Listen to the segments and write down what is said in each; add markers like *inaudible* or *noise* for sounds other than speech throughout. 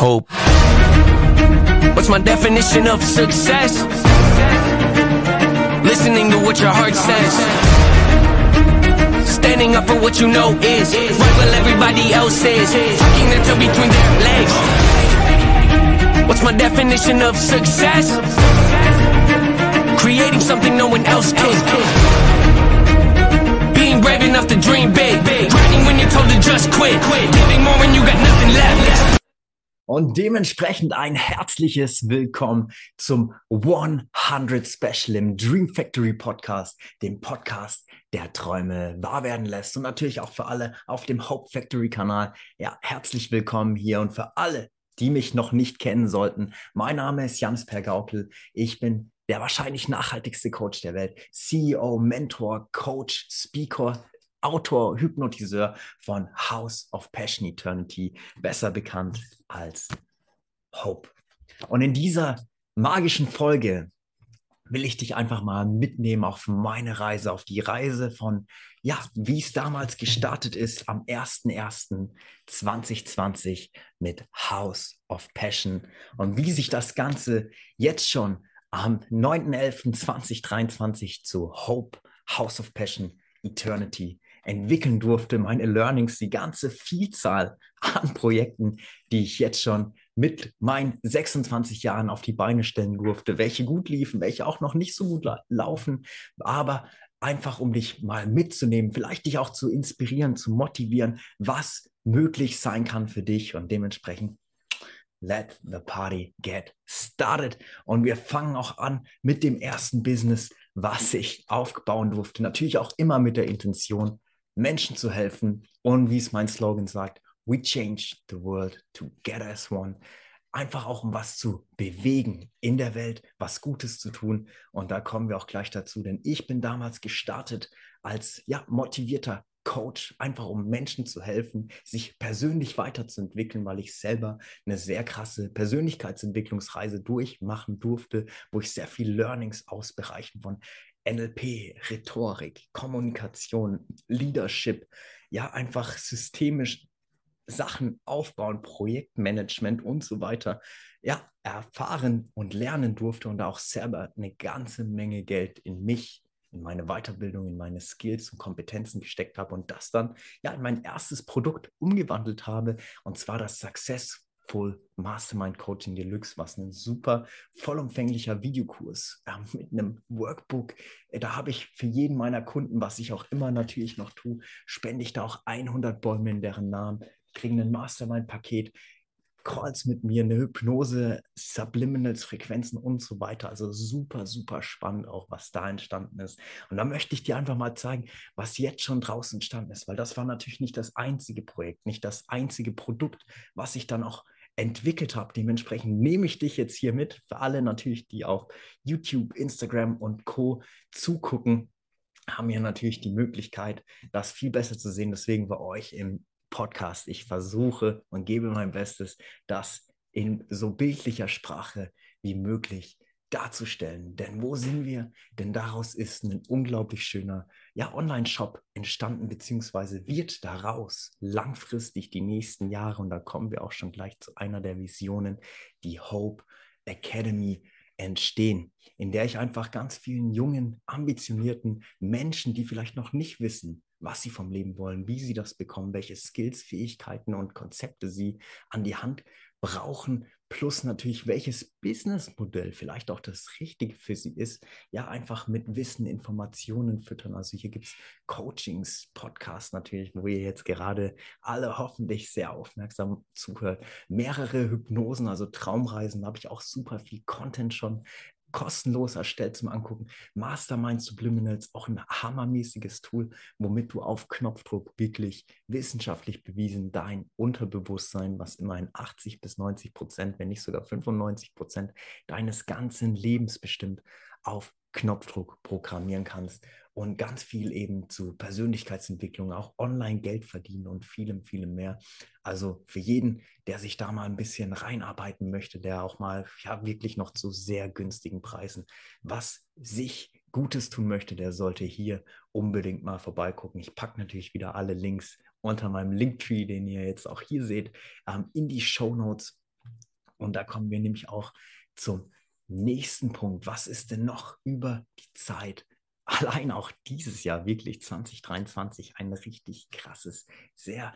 hope. What's my definition of success? Listening to what your heart says. Standing up for what you know is right while everybody else is. Tucking their tail between their legs. What's my definition of success? Creating something no one else can. Being brave enough to dream big. Grinding when you're told to just quit. Giving more when you got nothing left. Und dementsprechend ein herzliches Willkommen zum 100 Special im Dream Factory Podcast, dem Podcast, der Träume wahr werden lässt. Und natürlich auch für alle auf dem Hope Factory Kanal. Ja, herzlich willkommen hier und für alle, die mich noch nicht kennen sollten. Mein Name ist Jans Pergaupel. Ich bin der wahrscheinlich nachhaltigste Coach der Welt. CEO, Mentor, Coach, Speaker, Autor, Hypnotiseur von House of Passion Eternity, besser bekannt als Hope. Und in dieser magischen Folge will ich dich einfach mal mitnehmen auf meine Reise, auf die Reise von, ja, wie es damals gestartet ist am 01.01.2020 mit House of Passion und wie sich das Ganze jetzt schon am 9.11.2023 zu Hope, House of Passion, Eternity entwickeln durfte, meine Learnings, die ganze Vielzahl an Projekten, die ich jetzt schon mit meinen 26 Jahren auf die Beine stellen durfte, welche gut liefen, welche auch noch nicht so gut la laufen, aber einfach um dich mal mitzunehmen, vielleicht dich auch zu inspirieren, zu motivieren, was möglich sein kann für dich und dementsprechend let the party get started. Und wir fangen auch an mit dem ersten Business, was ich aufbauen durfte. Natürlich auch immer mit der Intention, Menschen zu helfen. Und wie es mein Slogan sagt, we change the world together as one. Einfach auch um was zu bewegen in der Welt, was Gutes zu tun. Und da kommen wir auch gleich dazu, denn ich bin damals gestartet als ja, motivierter Coach, einfach um Menschen zu helfen, sich persönlich weiterzuentwickeln, weil ich selber eine sehr krasse Persönlichkeitsentwicklungsreise durchmachen durfte, wo ich sehr viel Learnings aus Bereichen von NLP, Rhetorik, Kommunikation, Leadership, ja, einfach systemisch Sachen aufbauen, Projektmanagement und so weiter, ja, erfahren und lernen durfte und auch selber eine ganze Menge Geld in mich, in meine Weiterbildung, in meine Skills und Kompetenzen gesteckt habe und das dann ja in mein erstes Produkt umgewandelt habe und zwar das Success Full Mastermind Coaching Deluxe, was ein super vollumfänglicher Videokurs äh, mit einem Workbook. Äh, da habe ich für jeden meiner Kunden, was ich auch immer natürlich noch tue, spende ich da auch 100 Bäume in deren Namen, kriegen ein Mastermind-Paket, Calls mit mir, eine Hypnose, Subliminals, Frequenzen und so weiter. Also super, super spannend auch, was da entstanden ist. Und da möchte ich dir einfach mal zeigen, was jetzt schon draußen entstanden ist, weil das war natürlich nicht das einzige Projekt, nicht das einzige Produkt, was ich dann auch entwickelt habe. Dementsprechend nehme ich dich jetzt hier mit, für alle natürlich, die auf YouTube, Instagram und Co zugucken, haben hier natürlich die Möglichkeit, das viel besser zu sehen. Deswegen bei euch im Podcast. Ich versuche und gebe mein Bestes, das in so bildlicher Sprache wie möglich darzustellen. Denn wo sind wir? Denn daraus ist ein unglaublich schöner ja, Online-Shop entstanden, beziehungsweise wird daraus langfristig die nächsten Jahre, und da kommen wir auch schon gleich zu einer der Visionen, die Hope Academy entstehen, in der ich einfach ganz vielen jungen, ambitionierten Menschen, die vielleicht noch nicht wissen, was sie vom Leben wollen, wie sie das bekommen, welche Skills, Fähigkeiten und Konzepte sie an die Hand brauchen, plus natürlich welches Businessmodell vielleicht auch das Richtige für sie ist, ja einfach mit Wissen, Informationen füttern. Also hier gibt es Coachings, Podcasts natürlich, wo ihr jetzt gerade alle hoffentlich sehr aufmerksam zuhört. Mehrere Hypnosen, also Traumreisen, da habe ich auch super viel Content schon kostenlos erstellt zum Angucken. Mastermind Subliminals, auch ein hammermäßiges Tool, womit du auf Knopfdruck wirklich wissenschaftlich bewiesen dein Unterbewusstsein, was immerhin 80 bis 90 Prozent, wenn nicht sogar 95 Prozent deines ganzen Lebens bestimmt, auf Knopfdruck programmieren kannst und ganz viel eben zu Persönlichkeitsentwicklung, auch online Geld verdienen und vielem, vielem mehr. Also für jeden, der sich da mal ein bisschen reinarbeiten möchte, der auch mal ja wirklich noch zu sehr günstigen Preisen was sich Gutes tun möchte, der sollte hier unbedingt mal vorbeigucken. Ich packe natürlich wieder alle Links unter meinem Linktree, den ihr jetzt auch hier seht, ähm, in die Show Notes Und da kommen wir nämlich auch zum nächsten Punkt. Was ist denn noch über die Zeit allein auch dieses Jahr wirklich 2023 ein richtig krasses, sehr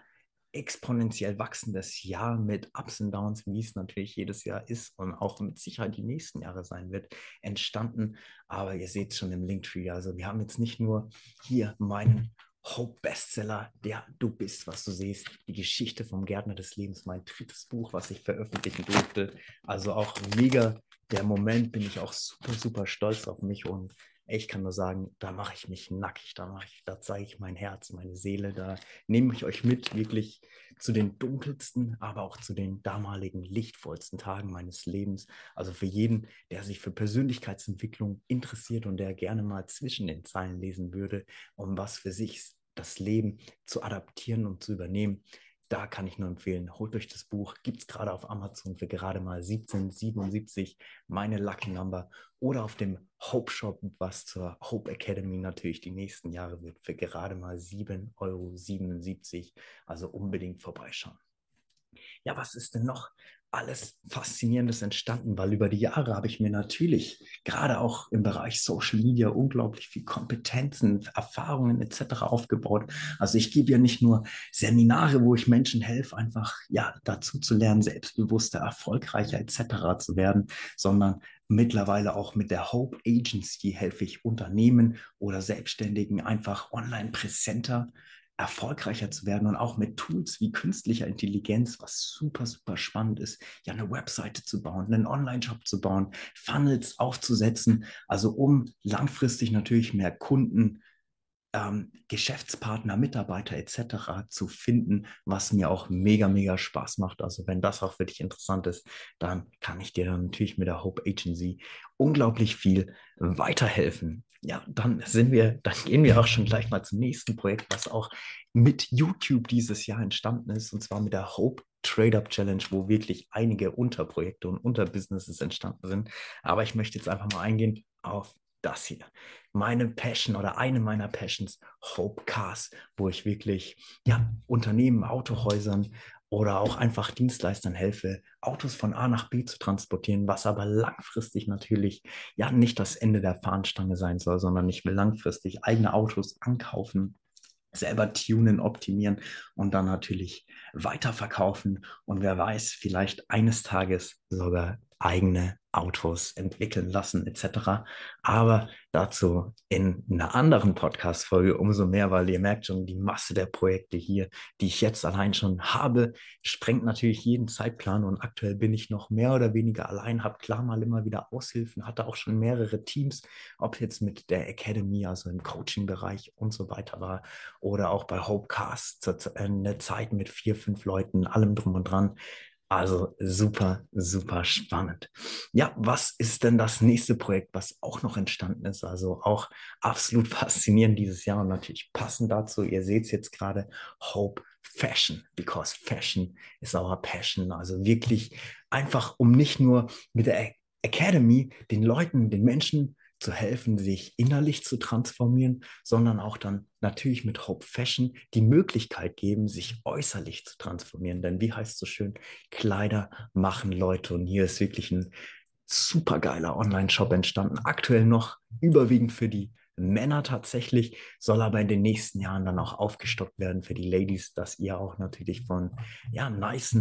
exponentiell wachsendes Jahr mit Ups und Downs, wie es natürlich jedes Jahr ist und auch mit Sicherheit die nächsten Jahre sein wird, entstanden. Aber ihr seht schon im Linktree, also wir haben jetzt nicht nur hier meinen Hope-Bestseller, der Du bist, was du siehst, die Geschichte vom Gärtner des Lebens, mein drittes Buch, was ich veröffentlichen durfte. Also auch mega der Moment, bin ich auch super, super stolz auf mich und ich kann nur sagen, da mache ich mich nackig, da mache ich, da zeige ich mein Herz, meine Seele, da nehme ich euch mit, wirklich zu den dunkelsten, aber auch zu den damaligen lichtvollsten Tagen meines Lebens. Also für jeden, der sich für Persönlichkeitsentwicklung interessiert und der gerne mal zwischen den Zeilen lesen würde, um was für sich das Leben zu adaptieren und zu übernehmen, da kann ich nur empfehlen, holt euch das Buch, gibt es gerade auf Amazon für gerade mal 17,77, meine Lucky Number, oder auf dem Hope Shop, was zur Hope Academy. Natürlich die nächsten Jahre wird, für gerade mal 7,77 Euro. Also unbedingt vorbeischauen. Ja, was ist denn noch alles Faszinierendes entstanden, weil über die Jahre habe ich mir natürlich gerade auch im Bereich Social Media unglaublich viel Kompetenzen, Erfahrungen etc. aufgebaut. Also ich gebe ja nicht nur Seminare, wo ich Menschen helfe, einfach ja dazu zu lernen, selbstbewusster, erfolgreicher etc. zu werden, sondern mittlerweile auch mit der Hope Agency helfe ich Unternehmen oder Selbstständigen einfach online präsenter erfolgreicher zu werden und auch mit Tools wie künstlicher Intelligenz, was super, super spannend ist, ja eine Webseite zu bauen, einen Online-Shop zu bauen, Funnels aufzusetzen, also um langfristig natürlich mehr Kunden, ähm, Geschäftspartner, Mitarbeiter etc. zu finden, was mir auch mega, mega Spaß macht. Also wenn das auch für dich interessant ist, dann kann ich dir dann natürlich mit der Hope Agency unglaublich viel weiterhelfen ja, dann sind wir, dann gehen wir auch schon gleich mal zum nächsten Projekt, was auch mit YouTube dieses Jahr entstanden ist, und zwar mit der Hope Trade Up Challenge, wo wirklich einige Unterprojekte und Unterbusinesses entstanden sind. Aber ich möchte jetzt einfach mal eingehen auf das hier. Meine Passion oder eine meiner Passions, Hope Cars, wo ich wirklich ja, Unternehmen, Autohäusern oder auch einfach Dienstleistern helfe, Autos von A nach B zu transportieren, was aber langfristig natürlich ja nicht das Ende der Fahnenstange sein soll, sondern ich will langfristig eigene Autos ankaufen, selber tunen, optimieren und dann natürlich weiterverkaufen und wer weiß, vielleicht eines Tages sogar eigene Autos entwickeln lassen etc. Aber dazu in einer anderen Podcast-Folge umso mehr, weil ihr merkt schon, die Masse der Projekte hier, die ich jetzt allein schon habe, sprengt natürlich jeden Zeitplan und aktuell bin ich noch mehr oder weniger allein, habe klar mal immer wieder Aushilfen, hatte auch schon mehrere Teams, ob jetzt mit der Academy, also im Coaching-Bereich und so weiter war oder auch bei Hopecast, eine Zeit mit vier, fünf Leuten, allem drum und dran. Also super, super spannend. Ja, was ist denn das nächste Projekt, was auch noch entstanden ist? Also auch absolut *laughs* faszinierend dieses Jahr und natürlich passend dazu. Ihr seht es jetzt gerade, Hope Fashion, because Fashion is our passion. Also wirklich einfach, um nicht nur mit der Academy den Leuten, den Menschen zu helfen, sich innerlich zu transformieren, sondern auch dann natürlich mit Hope Fashion die Möglichkeit geben, sich äußerlich zu transformieren. Denn wie heißt so schön, Kleider machen Leute. Und hier ist wirklich ein supergeiler Online-Shop entstanden. Aktuell noch überwiegend für die Männer tatsächlich, soll aber in den nächsten Jahren dann auch aufgestockt werden für die Ladies, dass ihr auch natürlich von ja, nice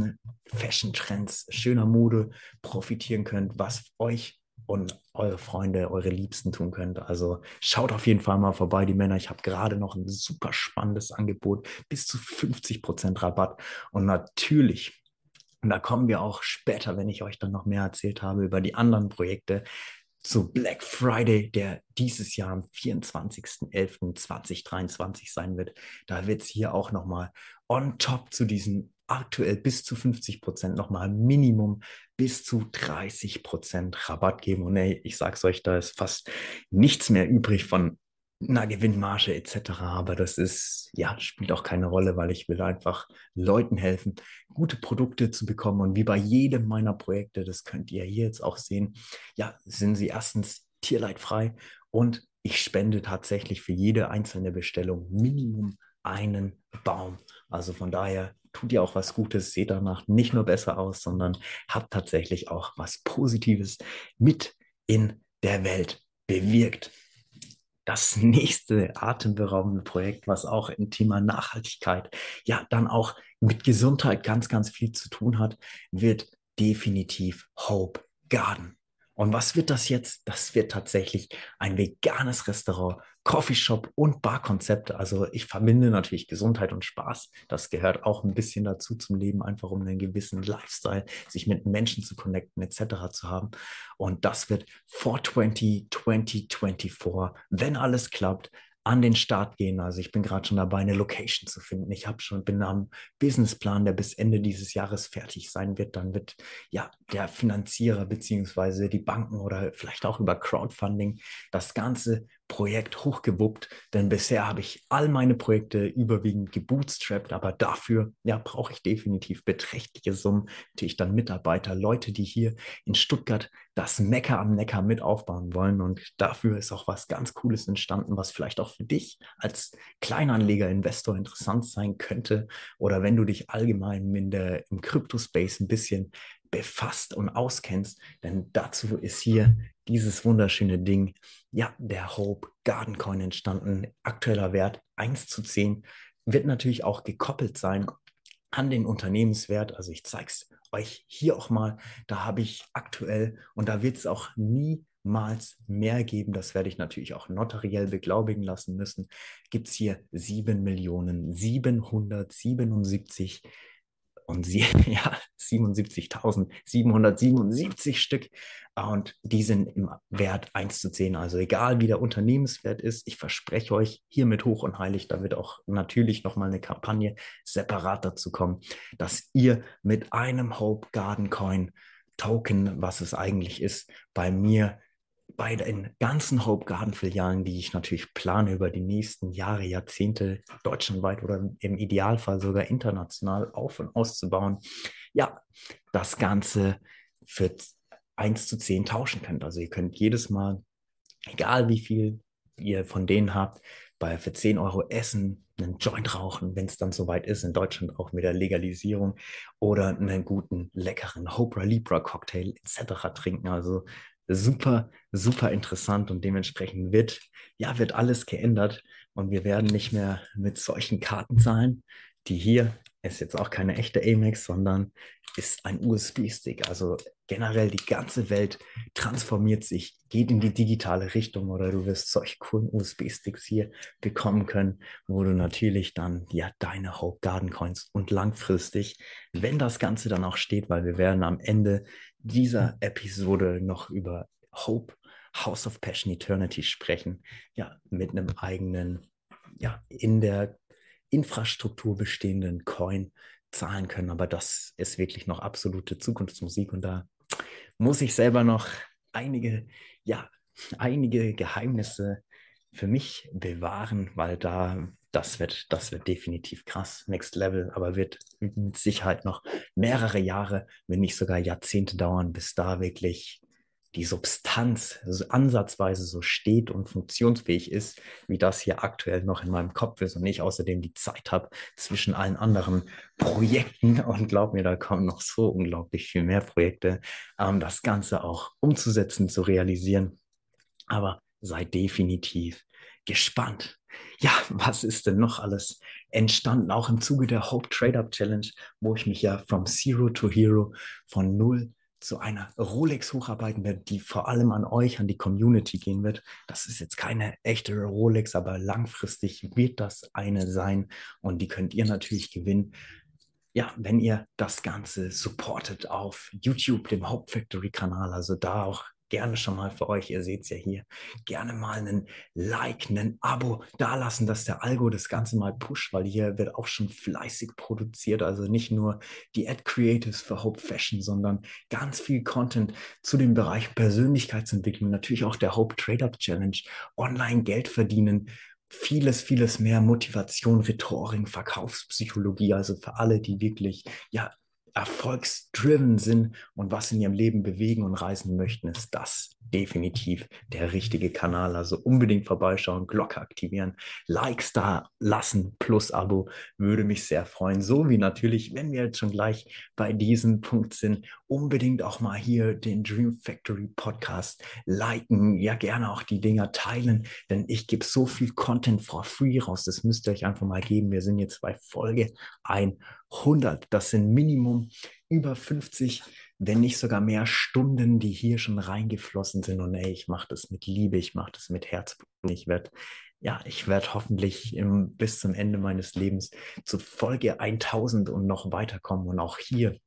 Fashion-Trends, schöner Mode profitieren könnt, was euch und eure Freunde, eure Liebsten tun könnt. Also schaut auf jeden Fall mal vorbei, die Männer. Ich habe gerade noch ein super spannendes Angebot, bis zu 50% Rabatt. Und natürlich, und da kommen wir auch später, wenn ich euch dann noch mehr erzählt habe über die anderen Projekte, zu Black Friday, der dieses Jahr am 24.11.2023 sein wird. Da wird es hier auch nochmal on top zu diesen aktuell bis zu 50 Prozent nochmal Minimum bis zu 30 Prozent Rabatt geben. Und ey, ich sag's euch, da ist fast nichts mehr übrig von einer Gewinnmarge etc. Aber das ist, ja, spielt auch keine Rolle, weil ich will einfach Leuten helfen, gute Produkte zu bekommen. Und wie bei jedem meiner Projekte, das könnt ihr hier jetzt auch sehen, ja, sind sie erstens tierleidfrei und ich spende tatsächlich für jede einzelne Bestellung Minimum einen Baum. Also von daher tut ihr auch was Gutes, seht danach nicht nur besser aus, sondern habt tatsächlich auch was Positives mit in der Welt bewirkt. Das nächste atemberaubende Projekt, was auch im Thema Nachhaltigkeit, ja, dann auch mit Gesundheit ganz, ganz viel zu tun hat, wird definitiv Hope Garden. Und was wird das jetzt? Das wird tatsächlich ein veganes Restaurant, Coffeeshop und Barkonzept. Also ich verbinde natürlich Gesundheit und Spaß. Das gehört auch ein bisschen dazu zum Leben, einfach um einen gewissen Lifestyle, sich mit Menschen zu connecten etc. zu haben. Und das wird 420 2024, wenn alles klappt, an den Start gehen. Also ich bin gerade schon dabei, eine Location zu finden. Ich habe schon bin am Businessplan, der bis Ende dieses Jahres fertig sein wird. Dann wird ja der Finanzierer beziehungsweise die Banken oder vielleicht auch über Crowdfunding das ganze Projekt hochgewuppt, denn bisher habe ich all meine Projekte überwiegend gebootstrapped, aber dafür ja, brauche ich definitiv beträchtliche Summen, natürlich dann Mitarbeiter, Leute, die hier in Stuttgart das Mecker am Neckar mit aufbauen wollen. Und dafür ist auch was ganz Cooles entstanden, was vielleicht auch für dich als Kleinanleger, Investor interessant sein könnte. Oder wenn du dich allgemein in der, im Crypto-Space ein bisschen befasst und auskennst, denn dazu ist hier dieses wunderschöne Ding, ja, der Hope Garden Coin entstanden. Aktueller Wert 1 zu 10 wird natürlich auch gekoppelt sein an den Unternehmenswert. Also ich zeige es euch hier auch mal. Da habe ich aktuell und da wird es auch niemals mehr geben. Das werde ich natürlich auch notariell beglaubigen lassen müssen. Gibt es hier 7 Millionen 777 und sie, *laughs* ja, 77.777 Stück. Und die sind im Wert 1 zu 10. Also egal wie der Unternehmenswert ist, ich verspreche euch hiermit hoch und heilig, da wird auch natürlich nochmal eine Kampagne separat dazu kommen, dass ihr mit einem Hope Garden Coin Token, was es eigentlich ist, bei mir bei den ganzen Hope Garden Filialen, die ich natürlich plane über die nächsten Jahre, Jahrzehnte deutschlandweit oder im Idealfall sogar international auf und auszubauen, ja, das Ganze für 1 zu 10 tauschen könnt. Also ihr könnt jedes Mal, egal wie viel ihr von denen habt, bei für 10 Euro essen, einen Joint rauchen, wenn es dann soweit ist, in Deutschland auch mit der Legalisierung oder einen guten, leckeren Hopra Libra Cocktail etc. trinken. Also super, super interessant und dementsprechend wird, ja, wird alles geändert und wir werden nicht mehr mit solchen Karten zahlen, die hier ist jetzt auch keine echte Amex, sondern ist ein USB-Stick. Also generell die ganze Welt transformiert sich, geht in die digitale Richtung oder du wirst solche coolen USB-Sticks hier bekommen können, wo du natürlich dann ja deine Hope Garden Coins und langfristig, wenn das Ganze dann auch steht, weil wir werden am Ende dieser Episode noch über Hope, House of Passion Eternity sprechen. Ja, mit einem eigenen, ja, in der Infrastruktur bestehenden Coin zahlen können. Aber das ist wirklich noch absolute Zukunftsmusik und da muss ich selber noch einige, ja, einige Geheimnisse für mich bewahren, weil da das wird, das wird definitiv krass, Next Level, aber wird mit Sicherheit noch mehrere Jahre, wenn nicht sogar Jahrzehnte dauern, bis da wirklich die Substanz also ansatzweise so steht und funktionsfähig ist, wie das hier aktuell noch in meinem Kopf ist und ich außerdem die Zeit habe zwischen allen anderen Projekten *laughs* und glaub mir, da kommen noch so unglaublich viel mehr Projekte, ähm, das Ganze auch umzusetzen, zu realisieren. Aber sei definitiv gespannt. Ja, was ist denn noch alles entstanden? Auch im Zuge der Hope Trade Up Challenge, wo ich mich ja from Zero to Hero von null zu einer Rolex hocharbeiten werde, die vor allem an euch, an die Community gehen wird. Das ist jetzt keine echte Rolex, aber langfristig wird das eine sein und die könnt ihr natürlich gewinnen. Ja, wenn ihr das Ganze supportet auf YouTube, dem Hauptfactory-Kanal, also da auch gerne schon mal für euch, ihr seht es ja hier, gerne mal einen Like, einen Abo dalassen, dass der Algo das Ganze mal pusht, weil hier wird auch schon fleißig produziert. Also nicht nur die Ad Creatives für Hope Fashion, sondern ganz viel Content zu dem Bereich Persönlichkeitsentwicklung, natürlich auch der Hope Trade Up Challenge, online Geld verdienen. Vieles, vieles mehr Motivation, Rhetorik, Verkaufspsychologie, also für alle, die wirklich ja erfolgsdriven sind und was in ihrem Leben bewegen und reisen möchten, ist das definitiv der richtige Kanal. Also unbedingt vorbeischauen, Glocke aktivieren, Likes da lassen plus Abo würde mich sehr freuen. So wie natürlich, wenn wir jetzt schon gleich bei diesem Punkt sind, unbedingt auch mal hier den Dream Factory Podcast liken, ja gerne auch die Dinger teilen, denn ich gebe so viel Content for free raus. Das müsst ihr euch einfach mal geben. Wir sind jetzt bei Folge 100. Das sind Minimum über 50 wenn nicht sogar mehr Stunden, die hier schon reingeflossen sind. Und ey, ich mache das mit Liebe, ich mache das mit Herzblut. Ich werde, ja, ich werde hoffentlich im, bis zum Ende meines Lebens zu Folge 1000 und noch weiterkommen. Und auch hier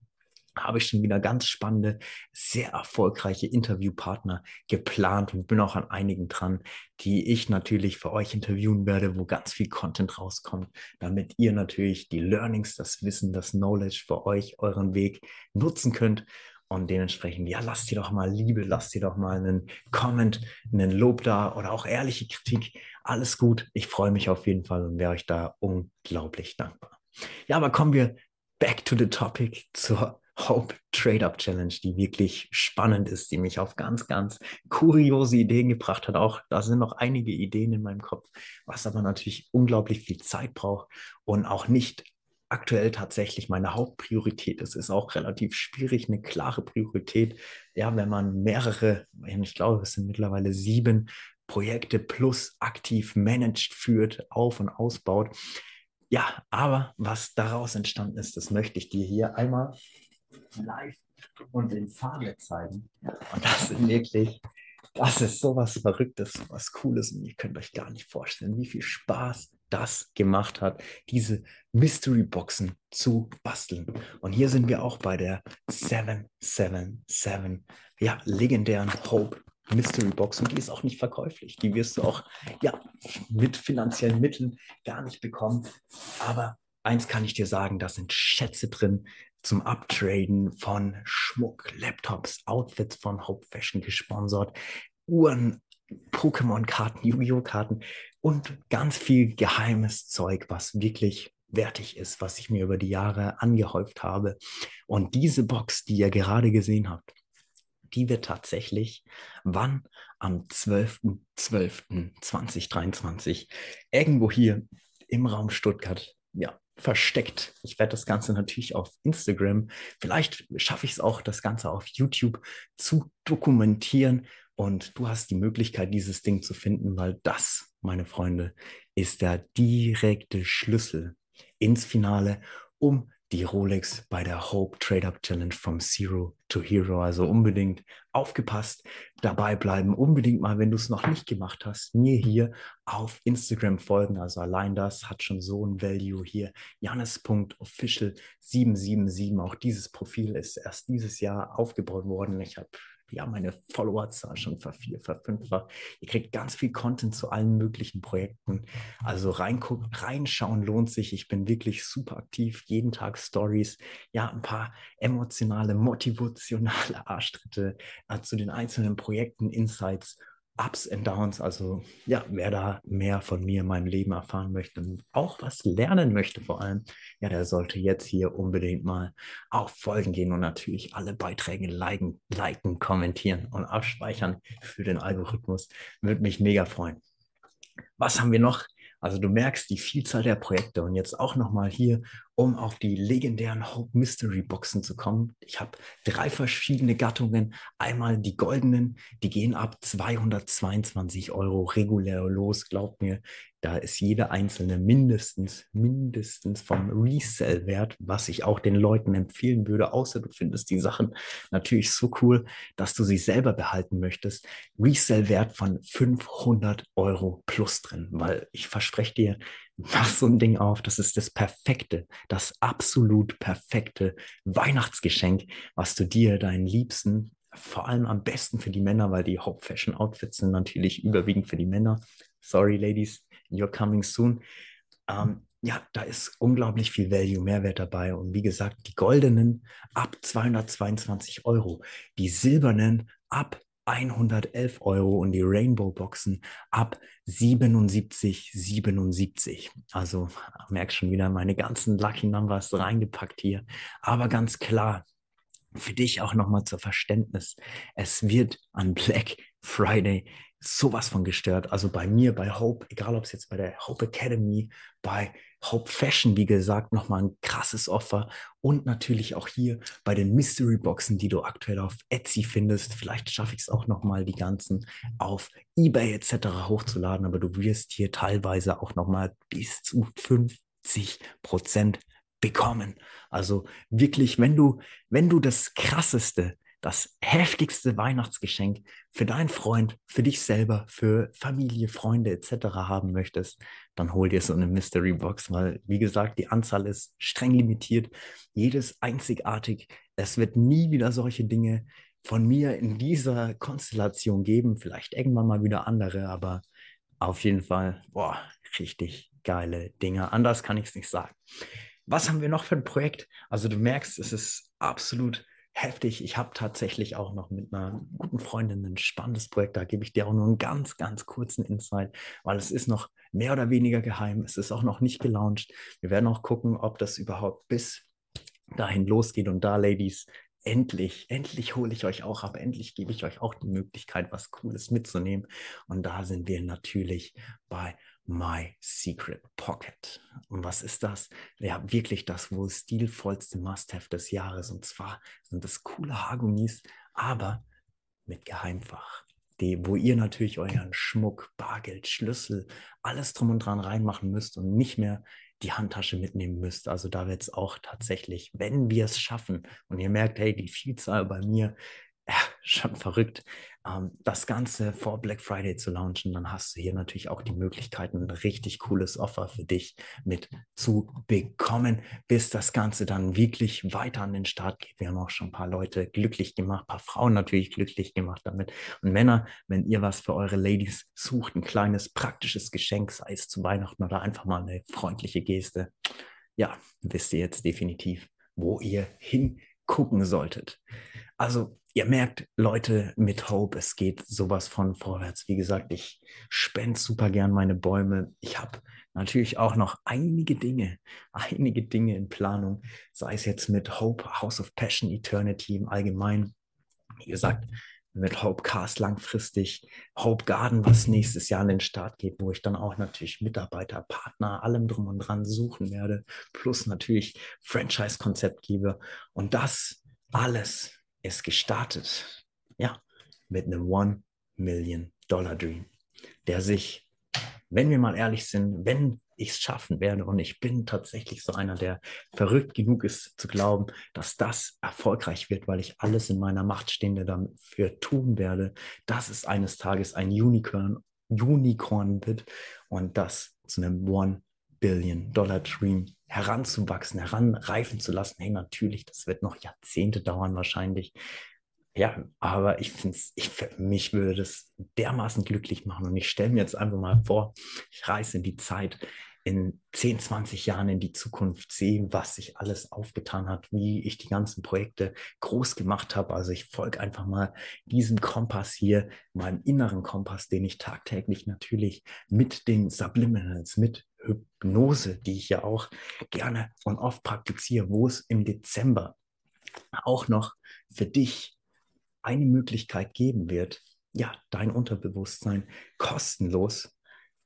habe ich schon wieder ganz spannende, sehr erfolgreiche Interviewpartner geplant und bin auch an einigen dran, die ich natürlich für euch interviewen werde, wo ganz viel Content rauskommt, damit ihr natürlich die Learnings, das Wissen, das Knowledge für euch, euren Weg nutzen könnt. Und dementsprechend, ja, lasst ihr doch mal Liebe, lasst ihr doch mal einen Comment, einen Lob da oder auch ehrliche Kritik. Alles gut. Ich freue mich auf jeden Fall und wäre euch da unglaublich dankbar. Ja, aber kommen wir back to the topic zur Hope Trade-Up Challenge, die wirklich spannend ist, die mich auf ganz, ganz kuriose Ideen gebracht hat. Auch da sind noch einige Ideen in meinem Kopf, was aber natürlich unglaublich viel Zeit braucht und auch nicht aktuell tatsächlich meine Hauptpriorität ist. Ist auch relativ schwierig, eine klare Priorität. Ja, wenn man mehrere, ich glaube, es sind mittlerweile sieben Projekte plus aktiv managed führt, auf und ausbaut. Ja, aber was daraus entstanden ist, das möchte ich dir hier einmal live und in Farbe zeigen. Und das sind wirklich, das ist sowas Verrücktes, sowas Cooles. Und ihr könnt euch gar nicht vorstellen, wie viel Spaß das gemacht hat, diese Mystery Boxen zu basteln. Und hier sind wir auch bei der 777, ja, legendären Hope Mystery Box und die ist auch nicht verkäuflich. Die wirst du auch ja, mit finanziellen Mitteln gar nicht bekommen. Aber eins kann ich dir sagen, da sind Schätze drin, zum Uptraden von Schmuck, Laptops, Outfits von Hope Fashion gesponsert, Uhren, Pokémon-Karten, Yu-Gi-Oh! Karten und ganz viel geheimes Zeug, was wirklich wertig ist, was ich mir über die Jahre angehäuft habe. Und diese Box, die ihr gerade gesehen habt, die wird tatsächlich wann? Am 12.12.2023 irgendwo hier im Raum Stuttgart ja, versteckt. Ich werde das Ganze natürlich auf Instagram, vielleicht schaffe ich es auch, das Ganze auf YouTube zu dokumentieren. Und du hast die Möglichkeit, dieses Ding zu finden, weil das, meine Freunde, ist der direkte Schlüssel ins Finale, um die Rolex bei der Hope Trade Up Challenge from Zero to Hero. Also unbedingt aufgepasst, dabei bleiben. Unbedingt mal, wenn du es noch nicht gemacht hast, mir hier auf Instagram folgen. Also allein das hat schon so ein Value hier. Janis.official777. Auch dieses Profil ist erst dieses Jahr aufgebaut worden. Ich habe ja, meine Followerzahl schon vervier, verfünffacht. Ihr kriegt ganz viel Content zu allen möglichen Projekten. Also reingucken, reinschauen lohnt sich. Ich bin wirklich super aktiv. Jeden Tag Stories. Ja, ein paar emotionale, motivationale Arschtritte äh, zu den einzelnen Projekten, Insights Ups and Downs. Also ja, wer da mehr von mir in meinem Leben erfahren möchte und auch was lernen möchte vor allem, ja, der sollte jetzt hier unbedingt mal auf Folgen gehen und natürlich alle Beiträge liken, liken kommentieren und abspeichern für den Algorithmus. Würde mich mega freuen. Was haben wir noch? Also du merkst die Vielzahl der Projekte und jetzt auch nochmal hier, um auf die legendären Hope Mystery Boxen zu kommen. Ich habe drei verschiedene Gattungen. Einmal die goldenen, die gehen ab 222 Euro regulär los. Glaubt mir, da ist jede einzelne mindestens, mindestens vom Resell-Wert, was ich auch den Leuten empfehlen würde, außer du findest die Sachen natürlich so cool, dass du sie selber behalten möchtest. Resell-Wert von 500 Euro plus drin, weil ich verspreche dir, mach so ein Ding auf. Das ist das perfekte, das absolut perfekte Weihnachtsgeschenk, was du dir, deinen Liebsten, vor allem am besten für die Männer, weil die Haupt-Fashion-Outfits sind natürlich überwiegend für die Männer. Sorry, Ladies, you're coming soon. Ähm, ja, da ist unglaublich viel Value, Mehrwert dabei. Und wie gesagt, die goldenen ab 222 Euro, die silbernen ab 111 Euro und die Rainbow Boxen ab 77, 77. Also merkst schon wieder meine ganzen Lucky Numbers reingepackt hier. Aber ganz klar, für dich auch nochmal zur Verständnis. Es wird an Black Friday sowas von gestört. Also bei mir, bei Hope, egal ob es jetzt bei der Hope Academy, bei Hope Fashion, wie gesagt, nochmal ein krasses Offer. Und natürlich auch hier bei den Mystery Boxen, die du aktuell auf Etsy findest. Vielleicht schaffe ich es auch nochmal, die ganzen auf eBay etc. hochzuladen. Aber du wirst hier teilweise auch nochmal bis zu 50 Prozent bekommen. Also wirklich, wenn du, wenn du das krasseste, das heftigste Weihnachtsgeschenk für deinen Freund, für dich selber, für Familie, Freunde etc. haben möchtest, dann hol dir so eine Mystery Box, weil wie gesagt, die Anzahl ist streng limitiert, jedes einzigartig. Es wird nie wieder solche Dinge von mir in dieser Konstellation geben, vielleicht irgendwann mal wieder andere, aber auf jeden Fall, boah, richtig geile Dinge. Anders kann ich es nicht sagen. Was haben wir noch für ein Projekt? Also du merkst, es ist absolut heftig. Ich habe tatsächlich auch noch mit einer guten Freundin ein spannendes Projekt. Da gebe ich dir auch nur einen ganz, ganz kurzen Insight, weil es ist noch mehr oder weniger geheim. Es ist auch noch nicht gelauncht. Wir werden auch gucken, ob das überhaupt bis dahin losgeht. Und da, Ladies, endlich, endlich hole ich euch auch ab, endlich gebe ich euch auch die Möglichkeit, was Cooles mitzunehmen. Und da sind wir natürlich bei My Secret Pocket. Und was ist das? Ja, wirklich das wohl stilvollste Must-Have des Jahres. Und zwar sind das coole Haargummis, aber mit Geheimfach. Die, wo ihr natürlich euren Schmuck, Bargeld, Schlüssel, alles drum und dran reinmachen müsst und nicht mehr die Handtasche mitnehmen müsst. Also da wird es auch tatsächlich, wenn wir es schaffen und ihr merkt, hey, die Vielzahl bei mir ja, schon verrückt, ähm, das Ganze vor Black Friday zu launchen, dann hast du hier natürlich auch die Möglichkeit, ein richtig cooles Offer für dich mit zu bekommen, bis das Ganze dann wirklich weiter an den Start geht. Wir haben auch schon ein paar Leute glücklich gemacht, ein paar Frauen natürlich glücklich gemacht damit. Und Männer, wenn ihr was für eure Ladies sucht, ein kleines praktisches Geschenk, sei es zu Weihnachten oder einfach mal eine freundliche Geste, ja, wisst ihr jetzt definitiv, wo ihr hingucken solltet. Also ihr merkt, Leute mit Hope, es geht sowas von vorwärts. Wie gesagt, ich spende super gern meine Bäume. Ich habe natürlich auch noch einige Dinge, *laughs* einige Dinge in Planung, sei es jetzt mit Hope, House of Passion, Eternity im Allgemeinen. Wie gesagt, mit Hope Cast langfristig, Hope Garden, was nächstes Jahr an den Start geht, wo ich dann auch natürlich Mitarbeiter, Partner, allem drum und dran suchen werde, plus natürlich Franchise-Konzept gebe. Und das alles ist gestartet, ja, mit einem One Million Dollar Dream, der sich, wenn wir mal ehrlich sind, wenn ich es schaffen werde und ich bin tatsächlich so einer, der verrückt genug ist zu glauben, dass das erfolgreich wird, weil ich alles in meiner Macht Stehende dafür tun werde, dass es eines Tages ein Unicorn, Unicorn wird und das zu einem One Billion Dollar Dream heranzuwachsen, heranreifen zu lassen. Hey, natürlich, das wird noch Jahrzehnte dauern wahrscheinlich. Ja, aber ich finde es, ich, mich würde das dermaßen glücklich machen. Und ich stelle mir jetzt einfach mal vor, ich reise in die Zeit, in 10, 20 Jahren in die Zukunft sehe, was sich alles aufgetan hat, wie ich die ganzen Projekte groß gemacht habe. Also ich folge einfach mal diesem Kompass hier, meinem inneren Kompass, den ich tagtäglich natürlich mit den Subliminals, mit Hypnose, die ich ja auch gerne und oft praktiziere, wo es im Dezember auch noch für dich eine Möglichkeit geben wird, ja, dein Unterbewusstsein kostenlos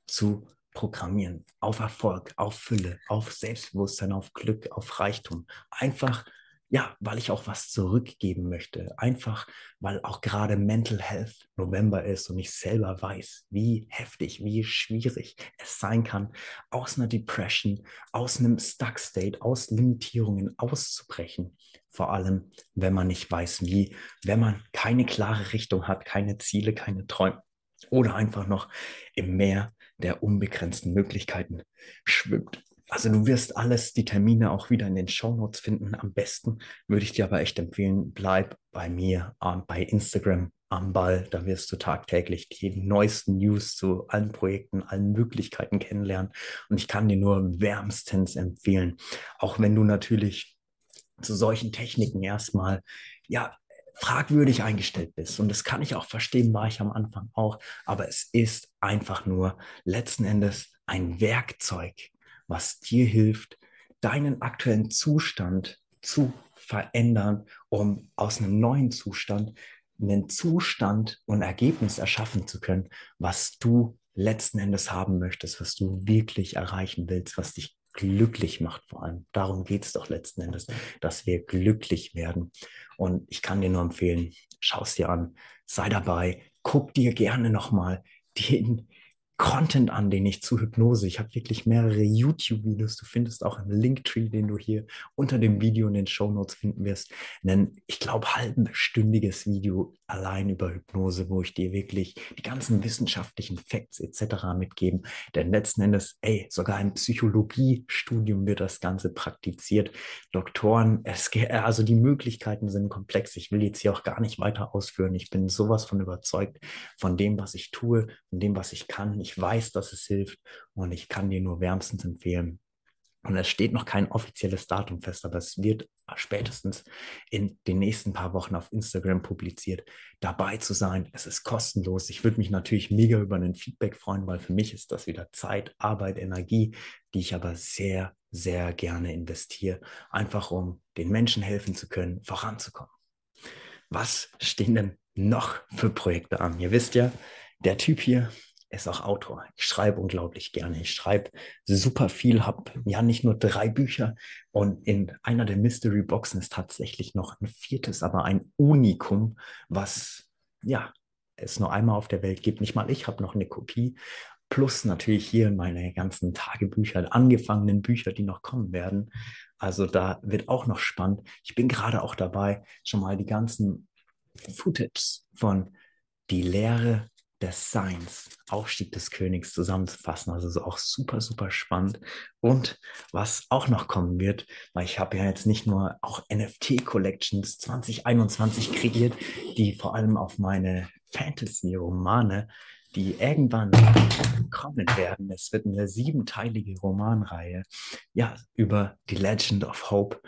zu programmieren. Auf Erfolg, auf Fülle, auf Selbstbewusstsein, auf Glück, auf Reichtum. Einfach ja, weil ich auch was zurückgeben möchte. Einfach, weil auch gerade Mental Health November ist und ich selber weiß, wie heftig, wie schwierig es sein kann, aus einer Depression, aus einem Stuck State, aus Limitierungen auszubrechen. Vor allem, wenn man nicht weiß, wie, wenn man keine klare Richtung hat, keine Ziele, keine Träume oder einfach noch im Meer der unbegrenzten Möglichkeiten schwimmt. Also du wirst alles, die Termine auch wieder in den Shownotes finden. Am besten würde ich dir aber echt empfehlen, bleib bei mir äh, bei Instagram am Ball. Da wirst du tagtäglich die neuesten News zu allen Projekten, allen Möglichkeiten kennenlernen. Und ich kann dir nur wärmstens empfehlen, auch wenn du natürlich zu solchen Techniken erstmal ja fragwürdig eingestellt bist. Und das kann ich auch verstehen, war ich am Anfang auch. Aber es ist einfach nur letzten Endes ein Werkzeug, was dir hilft, deinen aktuellen Zustand zu verändern, um aus einem neuen Zustand einen Zustand und Ergebnis erschaffen zu können, was du letzten Endes haben möchtest, was du wirklich erreichen willst, was dich glücklich macht vor allem. Darum geht es doch letzten Endes, dass wir glücklich werden. Und ich kann dir nur empfehlen, schau es dir an, sei dabei, guck dir gerne nochmal den Content an, den ich zu Hypnose. Ich habe wirklich mehrere YouTube-Videos. Du findest auch im Linktree, den du hier unter dem Video in den Show Notes finden wirst, ein, ich glaube, halbstündiges Video allein über Hypnose, wo ich dir wirklich die ganzen wissenschaftlichen Facts etc. mitgeben. Denn letzten Endes, ey, sogar im Psychologiestudium wird das Ganze praktiziert. Doktoren, es, also die Möglichkeiten sind komplex. Ich will jetzt hier auch gar nicht weiter ausführen. Ich bin sowas von überzeugt von dem, was ich tue, von dem, was ich kann. Ich ich weiß, dass es hilft und ich kann dir nur wärmstens empfehlen. Und es steht noch kein offizielles Datum fest, aber es wird spätestens in den nächsten paar Wochen auf Instagram publiziert, dabei zu sein. Es ist kostenlos. Ich würde mich natürlich mega über ein Feedback freuen, weil für mich ist das wieder Zeit, Arbeit, Energie, die ich aber sehr, sehr gerne investiere, einfach um den Menschen helfen zu können, voranzukommen. Was stehen denn noch für Projekte an? Ihr wisst ja, der Typ hier, ist auch Autor. Ich schreibe unglaublich gerne. Ich schreibe super viel, habe ja nicht nur drei Bücher und in einer der Mystery Boxen ist tatsächlich noch ein viertes, aber ein Unikum, was ja es nur einmal auf der Welt gibt. Nicht mal ich habe noch eine Kopie. Plus natürlich hier meine ganzen Tagebücher, angefangenen Bücher, die noch kommen werden. Also da wird auch noch spannend. Ich bin gerade auch dabei, schon mal die ganzen Footage von die Lehre des Seins, Aufstieg des Königs zusammenzufassen. Also so auch super, super spannend. Und was auch noch kommen wird, weil ich habe ja jetzt nicht nur auch NFT-Collections 2021 kreiert, die vor allem auf meine Fantasy-Romane, die irgendwann kommen werden. Es wird eine siebenteilige Romanreihe, ja, über die Legend of Hope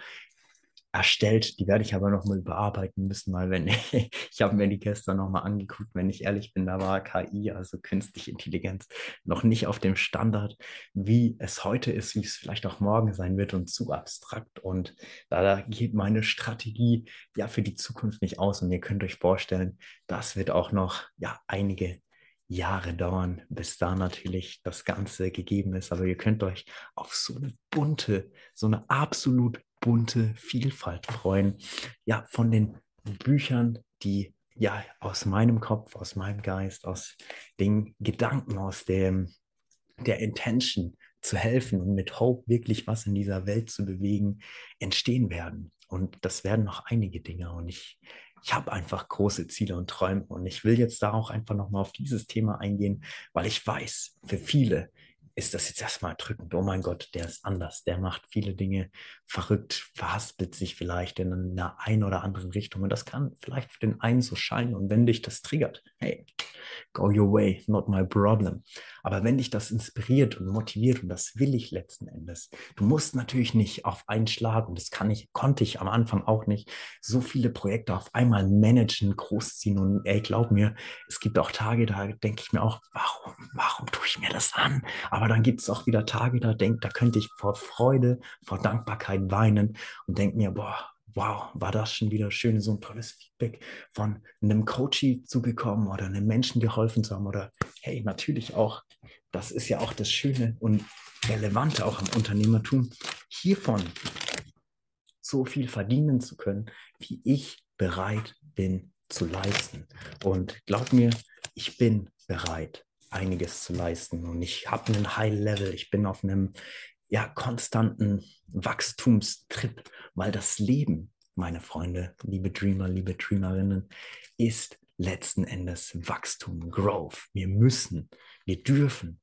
erstellt. Die werde ich aber nochmal überarbeiten müssen, weil wenn *laughs* ich habe mir die gestern nochmal angeguckt, wenn ich ehrlich bin, da war KI, also künstliche Intelligenz, noch nicht auf dem Standard, wie es heute ist, wie es vielleicht auch morgen sein wird und zu abstrakt. Und da geht meine Strategie ja für die Zukunft nicht aus. Und ihr könnt euch vorstellen, das wird auch noch ja einige Jahre dauern, bis da natürlich das Ganze gegeben ist. Aber ihr könnt euch auf so eine bunte, so eine absolut bunte Vielfalt freuen. Ja, von den Büchern, die ja aus meinem Kopf, aus meinem Geist, aus den Gedanken, aus dem, der Intention zu helfen und mit Hope wirklich was in dieser Welt zu bewegen, entstehen werden. Und das werden noch einige Dinge. Und ich, ich habe einfach große Ziele und Träume. Und ich will jetzt da auch einfach nochmal auf dieses Thema eingehen, weil ich weiß, für viele ist das jetzt erstmal drückend. Oh mein Gott, der ist anders. Der macht viele Dinge verrückt, verhaspelt sich vielleicht in einer ein oder anderen Richtung. Und das kann vielleicht für den einen so scheinen. Und wenn dich das triggert, hey, go your way, not my problem. Aber wenn dich das inspiriert und motiviert, und das will ich letzten Endes, du musst natürlich nicht auf einen Schlag, und das kann ich, konnte ich am Anfang auch nicht, so viele Projekte auf einmal managen, großziehen. Und ey, glaub mir, es gibt auch Tage, da denke ich mir auch, warum, warum tue ich mir das an? Aber dann gibt es auch wieder Tage, da denk, da könnte ich vor Freude, vor Dankbarkeit weinen und denke mir, boah, wow, war das schon wieder schön, so ein tolles Feedback von einem Coachie zu bekommen oder einem Menschen geholfen zu haben oder hey, natürlich auch, das ist ja auch das Schöne und Relevante auch am Unternehmertum, hiervon so viel verdienen zu können, wie ich bereit bin zu leisten. Und glaub mir, ich bin bereit, einiges zu leisten und ich habe einen High Level, ich bin auf einem ja, konstanten Wachstumstrip, weil das Leben, meine Freunde, liebe Dreamer, liebe Dreamerinnen, ist letzten Endes Wachstum, Growth. Wir müssen, wir dürfen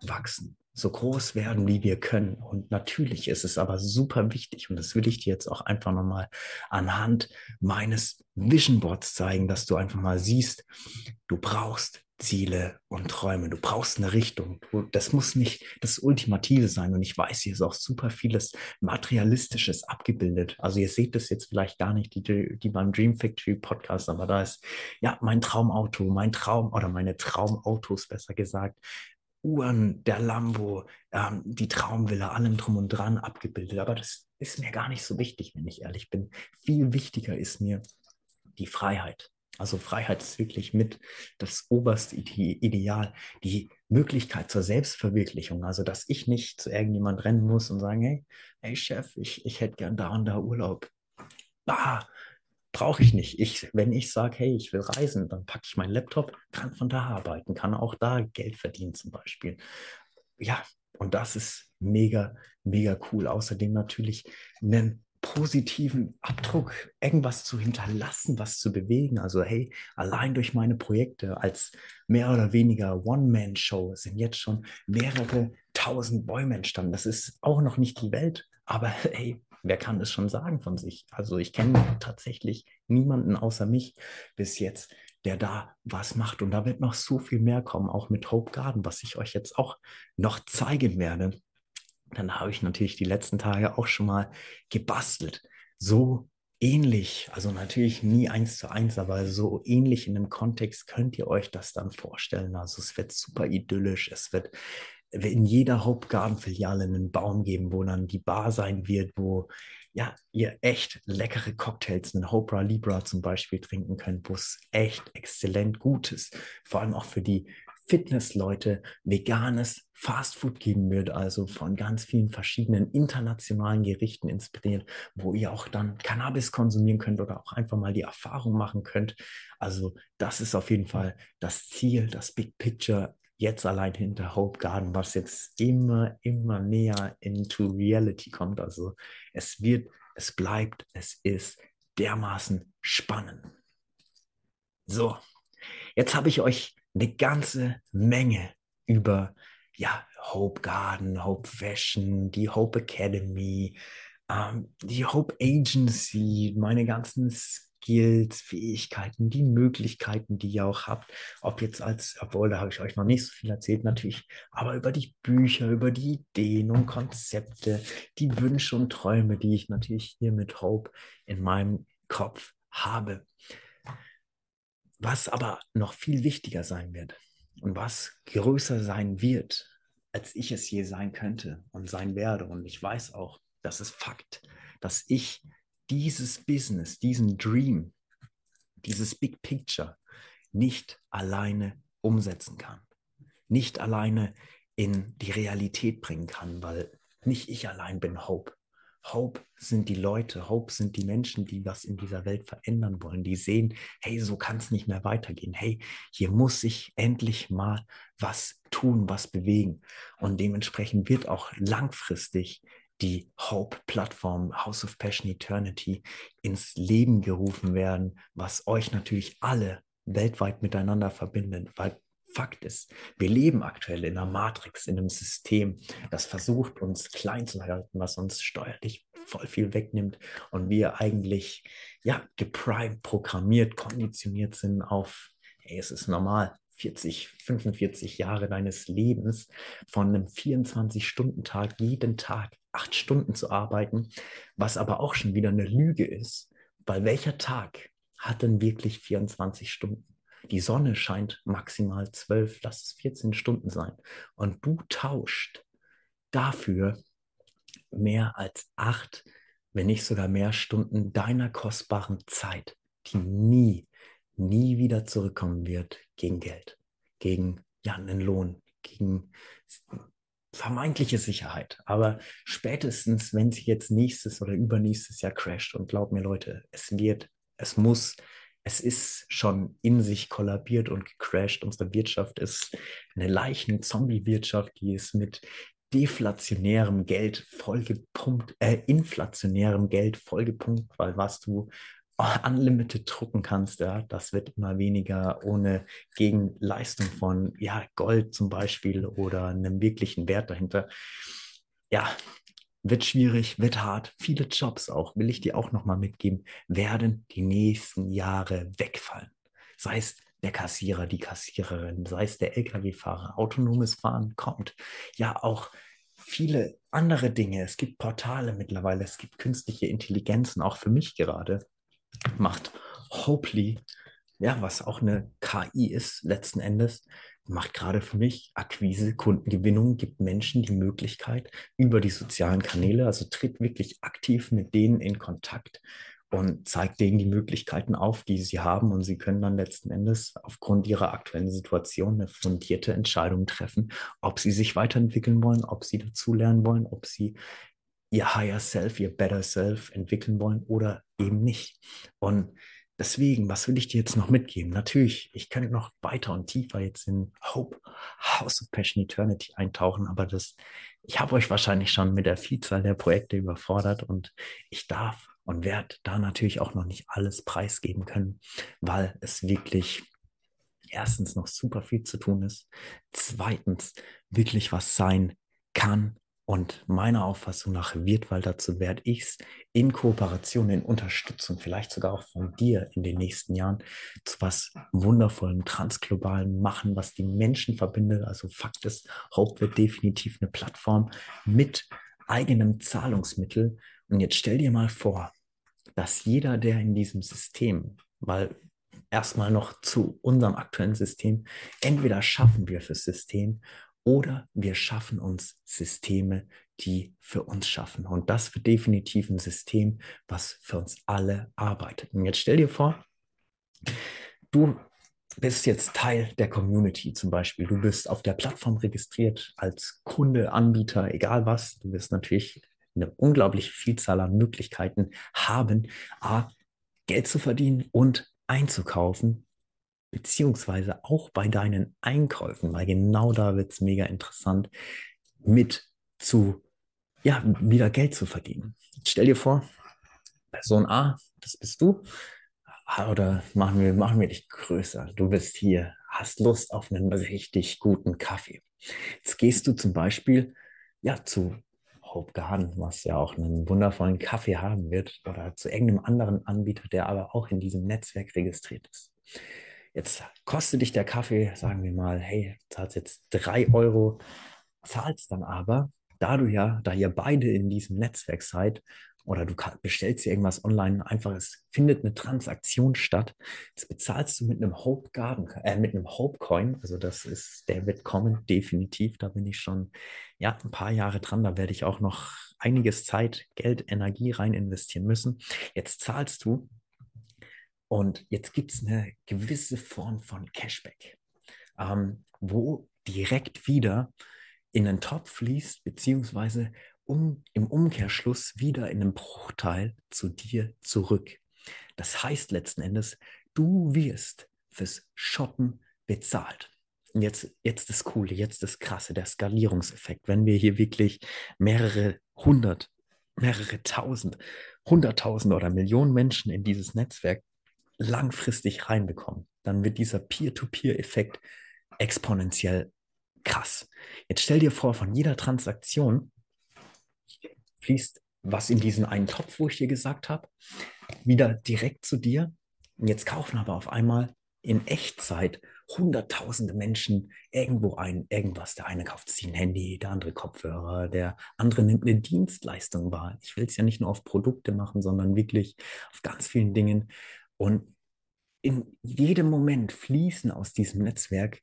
wachsen, so groß werden, wie wir können. Und natürlich ist es aber super wichtig, und das will ich dir jetzt auch einfach nochmal anhand meines Vision Boards zeigen, dass du einfach mal siehst, du brauchst Ziele und Träume. Du brauchst eine Richtung. Das muss nicht das Ultimative sein. Und ich weiß, hier ist auch super vieles Materialistisches abgebildet. Also ihr seht das jetzt vielleicht gar nicht, die, die beim Dream Factory Podcast, aber da ist ja mein Traumauto, mein Traum oder meine Traumautos besser gesagt. Uhren, der Lambo, ähm, die Traumvilla, allem drum und dran abgebildet. Aber das ist mir gar nicht so wichtig, wenn ich ehrlich bin. Viel wichtiger ist mir die Freiheit. Also Freiheit ist wirklich mit das oberste Ideal, die Möglichkeit zur Selbstverwirklichung. Also dass ich nicht zu irgendjemand rennen muss und sagen, hey, hey Chef, ich, ich hätte gern da und da Urlaub. Bah, brauche ich nicht. Ich, wenn ich sage, hey, ich will reisen, dann packe ich meinen Laptop, kann von da arbeiten, kann auch da Geld verdienen zum Beispiel. Ja, und das ist mega, mega cool. Außerdem natürlich einen positiven Abdruck, irgendwas zu hinterlassen, was zu bewegen. Also hey, allein durch meine Projekte als mehr oder weniger One-Man-Show sind jetzt schon mehrere tausend Bäume entstanden. Das ist auch noch nicht die Welt, aber *laughs* hey, wer kann das schon sagen von sich? Also ich kenne tatsächlich niemanden außer mich bis jetzt, der da was macht. Und da wird noch so viel mehr kommen, auch mit Hope Garden, was ich euch jetzt auch noch zeigen werde dann habe ich natürlich die letzten Tage auch schon mal gebastelt. So ähnlich, also natürlich nie eins zu eins, aber so ähnlich in dem Kontext könnt ihr euch das dann vorstellen. Also es wird super idyllisch, es wird in jeder Hauptgartenfiliale einen Baum geben, wo dann die Bar sein wird, wo ja, ihr echt leckere Cocktails, einen Hopra Libra zum Beispiel trinken könnt, wo es echt exzellent gut ist. Vor allem auch für die Fitnessleute veganes Fastfood geben wird, also von ganz vielen verschiedenen internationalen Gerichten inspiriert, wo ihr auch dann Cannabis konsumieren könnt oder auch einfach mal die Erfahrung machen könnt. Also das ist auf jeden Fall das Ziel, das Big Picture jetzt allein hinter Hope Garden, was jetzt immer, immer näher into Reality kommt. Also es wird, es bleibt, es ist dermaßen spannend. So, jetzt habe ich euch eine ganze Menge über ja, Hope Garden, Hope Fashion, die Hope Academy, ähm, die Hope Agency, meine ganzen Skills, Fähigkeiten, die Möglichkeiten, die ihr auch habt. Ob jetzt als, obwohl da habe ich euch noch nicht so viel erzählt, natürlich, aber über die Bücher, über die Ideen und Konzepte, die Wünsche und Träume, die ich natürlich hier mit Hope in meinem Kopf habe. Was aber noch viel wichtiger sein wird und was größer sein wird, als ich es je sein könnte und sein werde. Und ich weiß auch, das ist Fakt, dass ich dieses Business, diesen Dream, dieses Big Picture nicht alleine umsetzen kann, nicht alleine in die Realität bringen kann, weil nicht ich allein bin Hope. Hope sind die Leute, Hope sind die Menschen, die was in dieser Welt verändern wollen, die sehen, hey, so kann es nicht mehr weitergehen. Hey, hier muss sich endlich mal was tun, was bewegen. Und dementsprechend wird auch langfristig die Hope-Plattform House of Passion Eternity ins Leben gerufen werden, was euch natürlich alle weltweit miteinander verbindet, weil Fakt ist, wir leben aktuell in einer Matrix, in einem System, das versucht, uns klein zu halten, was uns steuerlich voll viel wegnimmt und wir eigentlich, ja, geprimed, programmiert, konditioniert sind auf, hey, es ist normal, 40, 45 Jahre deines Lebens von einem 24-Stunden-Tag jeden Tag acht Stunden zu arbeiten, was aber auch schon wieder eine Lüge ist, weil welcher Tag hat denn wirklich 24 Stunden? Die Sonne scheint maximal 12, lass es 14 Stunden sein. Und du tauscht dafür mehr als acht, wenn nicht sogar mehr Stunden deiner kostbaren Zeit, die nie, nie wieder zurückkommen wird, gegen Geld, gegen ja, einen Lohn, gegen vermeintliche Sicherheit. Aber spätestens, wenn sie jetzt nächstes oder übernächstes Jahr crasht, und glaub mir Leute, es wird, es muss es ist schon in sich kollabiert und gecrashed. Unsere Wirtschaft ist eine Leichen-Zombie-Wirtschaft, die ist mit deflationärem Geld vollgepumpt, äh, inflationärem Geld vollgepumpt, weil was du unlimited drucken kannst, ja, das wird immer weniger ohne Gegenleistung von ja, Gold zum Beispiel oder einem wirklichen Wert dahinter. Ja, wird schwierig, wird hart. Viele Jobs auch, will ich dir auch nochmal mitgeben, werden die nächsten Jahre wegfallen. Sei es der Kassierer, die Kassiererin, sei es der Lkw-Fahrer, autonomes Fahren kommt. Ja, auch viele andere Dinge. Es gibt Portale mittlerweile, es gibt künstliche Intelligenzen, auch für mich gerade. Macht Hopely, ja, was auch eine KI ist letzten Endes, macht gerade für mich Akquise, Kundengewinnung, gibt Menschen die Möglichkeit über die sozialen Kanäle, also tritt wirklich aktiv mit denen in Kontakt und zeigt denen die Möglichkeiten auf, die sie haben und sie können dann letzten Endes aufgrund ihrer aktuellen Situation eine fundierte Entscheidung treffen, ob sie sich weiterentwickeln wollen, ob sie dazulernen wollen, ob sie ihr Higher Self, ihr Better Self entwickeln wollen oder eben nicht. Und Deswegen, was will ich dir jetzt noch mitgeben? Natürlich, ich könnte noch weiter und tiefer jetzt in Hope, House of Passion Eternity eintauchen, aber das, ich habe euch wahrscheinlich schon mit der Vielzahl der Projekte überfordert und ich darf und werde da natürlich auch noch nicht alles preisgeben können, weil es wirklich erstens noch super viel zu tun ist, zweitens wirklich was sein kann und meiner Auffassung nach wird, weil dazu werde ich es in Kooperation, in Unterstützung, vielleicht sogar auch von dir in den nächsten Jahren zu was Wundervollem, Transglobalen machen, was die Menschen verbindet. Also Fakt ist, Hope wird definitiv eine Plattform mit eigenem Zahlungsmittel. Und jetzt stell dir mal vor, dass jeder, der in diesem System, weil erstmal noch zu unserem aktuellen System, entweder schaffen wir fürs System oder wir schaffen uns Systeme, die für uns schaffen. Und das wird definitiv ein System, was für uns alle arbeitet. Und jetzt stell dir vor, du bist jetzt Teil der Community zum Beispiel. Du bist auf der Plattform registriert als Kunde, Anbieter, egal was. Du wirst natürlich eine unglaubliche Vielzahl an Möglichkeiten haben, A, Geld zu verdienen und einzukaufen beziehungsweise auch bei deinen Einkäufen, weil genau da wird es mega interessant, mit zu, ja, wieder Geld zu verdienen. Stell dir vor, Person A, das bist du, oder machen wir, machen wir dich größer. Du bist hier, hast Lust auf einen richtig guten Kaffee. Jetzt gehst du zum Beispiel ja, zu Hope Garden, was ja auch einen wundervollen Kaffee haben wird, oder zu irgendeinem anderen Anbieter, der aber auch in diesem Netzwerk registriert ist. Jetzt kostet dich der Kaffee, sagen wir mal, hey, zahlst jetzt drei Euro, zahlst dann aber, da du ja, da ihr beide in diesem Netzwerk seid, oder du bestellst dir irgendwas online, einfach es findet eine Transaktion statt. Jetzt bezahlst du mit einem Hope Garden, äh, mit einem Hope Coin. Also das ist, der wird kommen, definitiv. Da bin ich schon ja ein paar Jahre dran. Da werde ich auch noch einiges Zeit, Geld, Energie rein investieren müssen. Jetzt zahlst du und jetzt gibt es eine gewisse Form von Cashback, ähm, wo direkt wieder in den Topf fließt, beziehungsweise um, im Umkehrschluss wieder in einem Bruchteil zu dir zurück. Das heißt letzten Endes, du wirst fürs Shoppen bezahlt. Und jetzt, jetzt das Coole, jetzt das Krasse, der Skalierungseffekt. Wenn wir hier wirklich mehrere hundert, mehrere tausend, hunderttausend oder Millionen Menschen in dieses Netzwerk langfristig reinbekommen, dann wird dieser Peer-to-Peer-Effekt exponentiell krass. Jetzt stell dir vor, von jeder Transaktion fließt was in diesen einen Topf, wo ich dir gesagt habe, wieder direkt zu dir. Und jetzt kaufen aber auf einmal in Echtzeit hunderttausende Menschen irgendwo ein, irgendwas. Der eine kauft sich ein Handy, der andere Kopfhörer, der andere nimmt eine Dienstleistung wahr. Ich will es ja nicht nur auf Produkte machen, sondern wirklich auf ganz vielen Dingen. Und in jedem Moment fließen aus diesem Netzwerk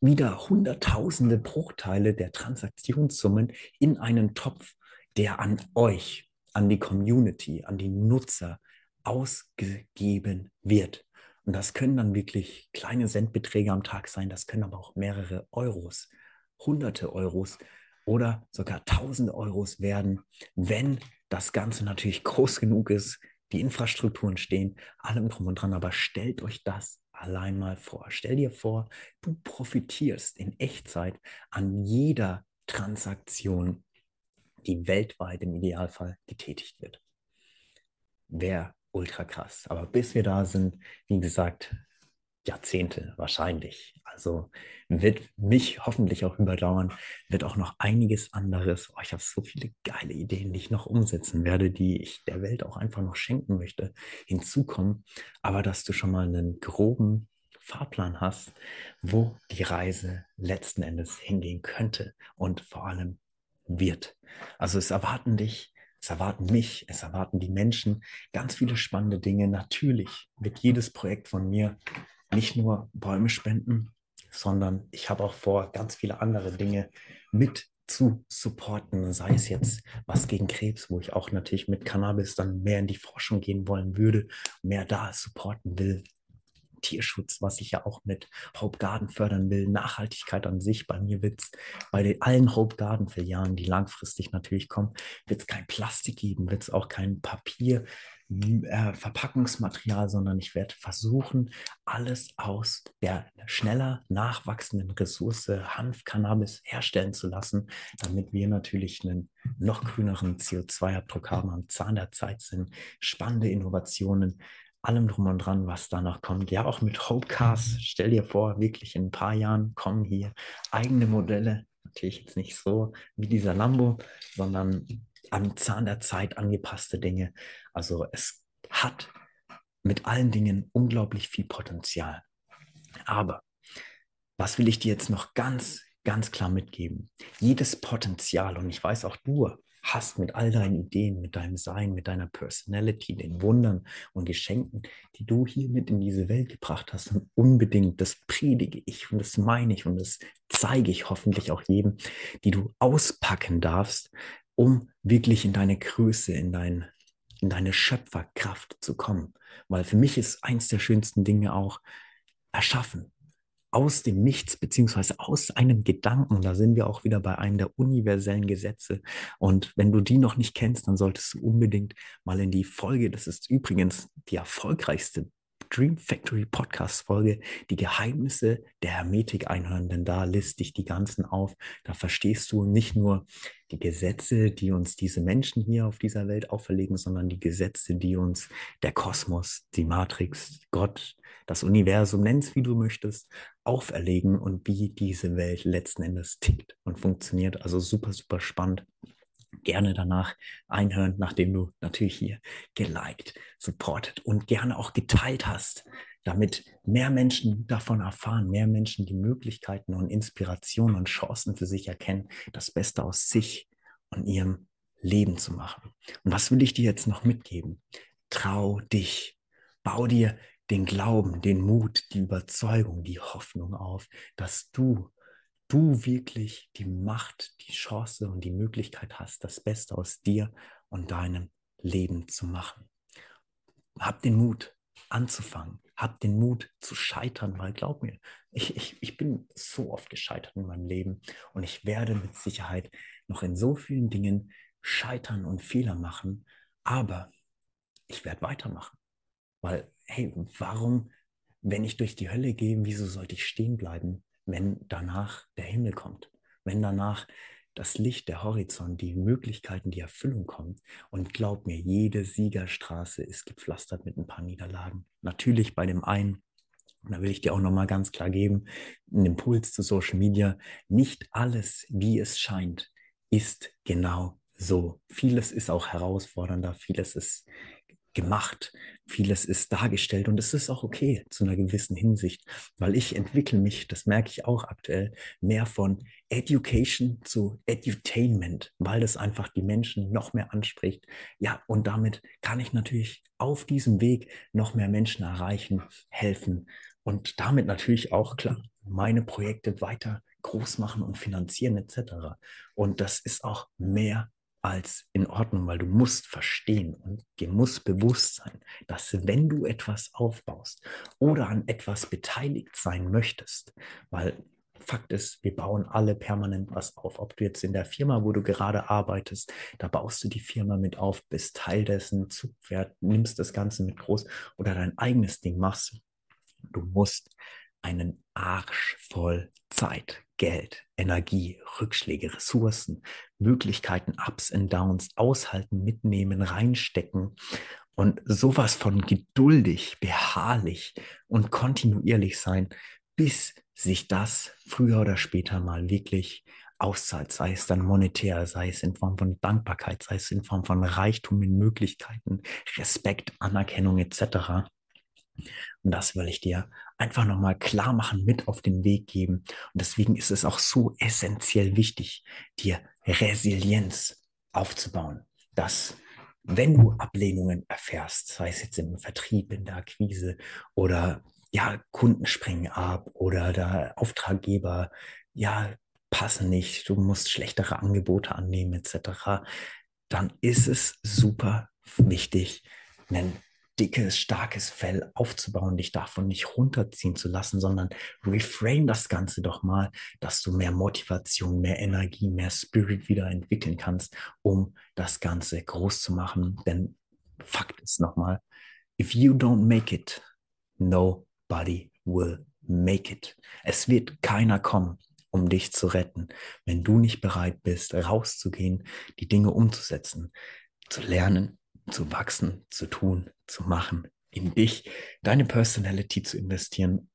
wieder hunderttausende Bruchteile der Transaktionssummen in einen Topf, der an euch, an die Community, an die Nutzer ausgegeben wird. Und das können dann wirklich kleine Centbeträge am Tag sein, das können aber auch mehrere Euros, hunderte Euros oder sogar tausende Euros werden, wenn das Ganze natürlich groß genug ist, die Infrastrukturen stehen, allem drum und dran. Aber stellt euch das allein mal vor. Stell dir vor, du profitierst in Echtzeit an jeder Transaktion, die weltweit im Idealfall getätigt wird. Wäre ultra krass. Aber bis wir da sind, wie gesagt, Jahrzehnte wahrscheinlich. Also wird mich hoffentlich auch überdauern, wird auch noch einiges anderes. Oh, ich habe so viele geile Ideen, die ich noch umsetzen werde, die ich der Welt auch einfach noch schenken möchte, hinzukommen. Aber dass du schon mal einen groben Fahrplan hast, wo die Reise letzten Endes hingehen könnte und vor allem wird. Also es erwarten dich, es erwarten mich, es erwarten die Menschen ganz viele spannende Dinge. Natürlich wird jedes Projekt von mir nicht nur Bäume spenden, sondern ich habe auch vor, ganz viele andere Dinge mit zu supporten, sei es jetzt was gegen Krebs, wo ich auch natürlich mit Cannabis dann mehr in die Forschung gehen wollen würde, mehr da supporten will, Tierschutz, was ich ja auch mit Hope Garden fördern will, Nachhaltigkeit an sich. Bei mir wird es bei den allen Hope Garden Filialen, die langfristig natürlich kommen, wird es kein Plastik geben, wird es auch kein Papier, äh, Verpackungsmaterial, sondern ich werde versuchen, alles aus der schneller nachwachsenden Ressource Hanf, Cannabis herstellen zu lassen, damit wir natürlich einen noch grüneren CO2-Abdruck haben, am Zahn der Zeit sind, spannende Innovationen allem drum und dran, was danach kommt. Ja, auch mit Hopecast. Stell dir vor, wirklich in ein paar Jahren kommen hier eigene Modelle. Natürlich jetzt nicht so wie dieser Lambo, sondern am Zahn der Zeit angepasste Dinge. Also es hat mit allen Dingen unglaublich viel Potenzial. Aber was will ich dir jetzt noch ganz, ganz klar mitgeben? Jedes Potenzial, und ich weiß auch du hast mit all deinen Ideen, mit deinem Sein, mit deiner Personality, den Wundern und Geschenken, die du hier mit in diese Welt gebracht hast. Und unbedingt, das predige ich und das meine ich und das zeige ich hoffentlich auch jedem, die du auspacken darfst, um wirklich in deine Größe, in, dein, in deine Schöpferkraft zu kommen. Weil für mich ist eins der schönsten Dinge auch erschaffen aus dem Nichts, beziehungsweise aus einem Gedanken, da sind wir auch wieder bei einem der universellen Gesetze. Und wenn du die noch nicht kennst, dann solltest du unbedingt mal in die Folge, das ist übrigens die erfolgreichste Dream Factory Podcast Folge, die Geheimnisse der Hermetik einhören, denn da liste ich die ganzen auf. Da verstehst du nicht nur die Gesetze, die uns diese Menschen hier auf dieser Welt auferlegen, sondern die Gesetze, die uns der Kosmos, die Matrix, Gott, das Universum, nenn's wie du möchtest, auferlegen und wie diese Welt letzten Endes tickt und funktioniert. Also super, super spannend gerne danach einhören, nachdem du natürlich hier geliked, supportet und gerne auch geteilt hast, damit mehr Menschen davon erfahren, mehr Menschen die Möglichkeiten und Inspirationen und Chancen für sich erkennen, das Beste aus sich und ihrem Leben zu machen. Und was will ich dir jetzt noch mitgeben? Trau dich. Bau dir den Glauben, den Mut, die Überzeugung, die Hoffnung auf, dass du du wirklich die Macht, die Chance und die Möglichkeit hast, das Beste aus dir und deinem Leben zu machen. Hab den Mut anzufangen. Hab den Mut zu scheitern, weil glaub mir, ich, ich, ich bin so oft gescheitert in meinem Leben und ich werde mit Sicherheit noch in so vielen Dingen scheitern und Fehler machen, aber ich werde weitermachen. Weil, hey, warum, wenn ich durch die Hölle gehe, wieso sollte ich stehen bleiben? Wenn danach der Himmel kommt, wenn danach das Licht, der Horizont, die Möglichkeiten, die Erfüllung kommt. Und glaub mir, jede Siegerstraße ist gepflastert mit ein paar Niederlagen. Natürlich bei dem einen, und da will ich dir auch nochmal ganz klar geben, einen Impuls zu Social Media, nicht alles, wie es scheint, ist genau so. Vieles ist auch herausfordernder, vieles ist gemacht. Vieles ist dargestellt und es ist auch okay zu einer gewissen Hinsicht, weil ich entwickle mich, das merke ich auch aktuell, mehr von Education zu Edutainment, weil das einfach die Menschen noch mehr anspricht. Ja, und damit kann ich natürlich auf diesem Weg noch mehr Menschen erreichen, helfen und damit natürlich auch klar meine Projekte weiter groß machen und finanzieren etc. Und das ist auch mehr als in Ordnung, weil du musst verstehen und dir muss bewusst sein, dass wenn du etwas aufbaust oder an etwas beteiligt sein möchtest, weil Fakt ist, wir bauen alle permanent was auf. Ob du jetzt in der Firma, wo du gerade arbeitest, da baust du die Firma mit auf, bist Teil dessen, Zugpferd, nimmst das Ganze mit groß oder dein eigenes Ding machst. Du musst einen Arsch voll Zeit, Geld, Energie, Rückschläge, Ressourcen, Möglichkeiten, Ups und Downs aushalten, mitnehmen, reinstecken und sowas von geduldig, beharrlich und kontinuierlich sein, bis sich das früher oder später mal wirklich auszahlt, sei es dann monetär, sei es in Form von Dankbarkeit, sei es in Form von Reichtum in Möglichkeiten, Respekt, Anerkennung etc. Und das will ich dir einfach nochmal klar machen, mit auf den Weg geben. Und deswegen ist es auch so essentiell wichtig, dir Resilienz aufzubauen, dass wenn du Ablehnungen erfährst, sei es jetzt im Vertrieb, in der Akquise oder ja, Kunden springen ab oder der Auftraggeber, ja, passen nicht, du musst schlechtere Angebote annehmen etc., dann ist es super wichtig, einen dickes, starkes Fell aufzubauen, dich davon nicht runterziehen zu lassen, sondern reframe das Ganze doch mal, dass du mehr Motivation, mehr Energie, mehr Spirit wieder entwickeln kannst, um das Ganze groß zu machen. Denn Fakt ist nochmal, if you don't make it, nobody will make it. Es wird keiner kommen, um dich zu retten, wenn du nicht bereit bist, rauszugehen, die Dinge umzusetzen, zu lernen, zu wachsen, zu tun, zu machen, in dich, deine Personality zu investieren.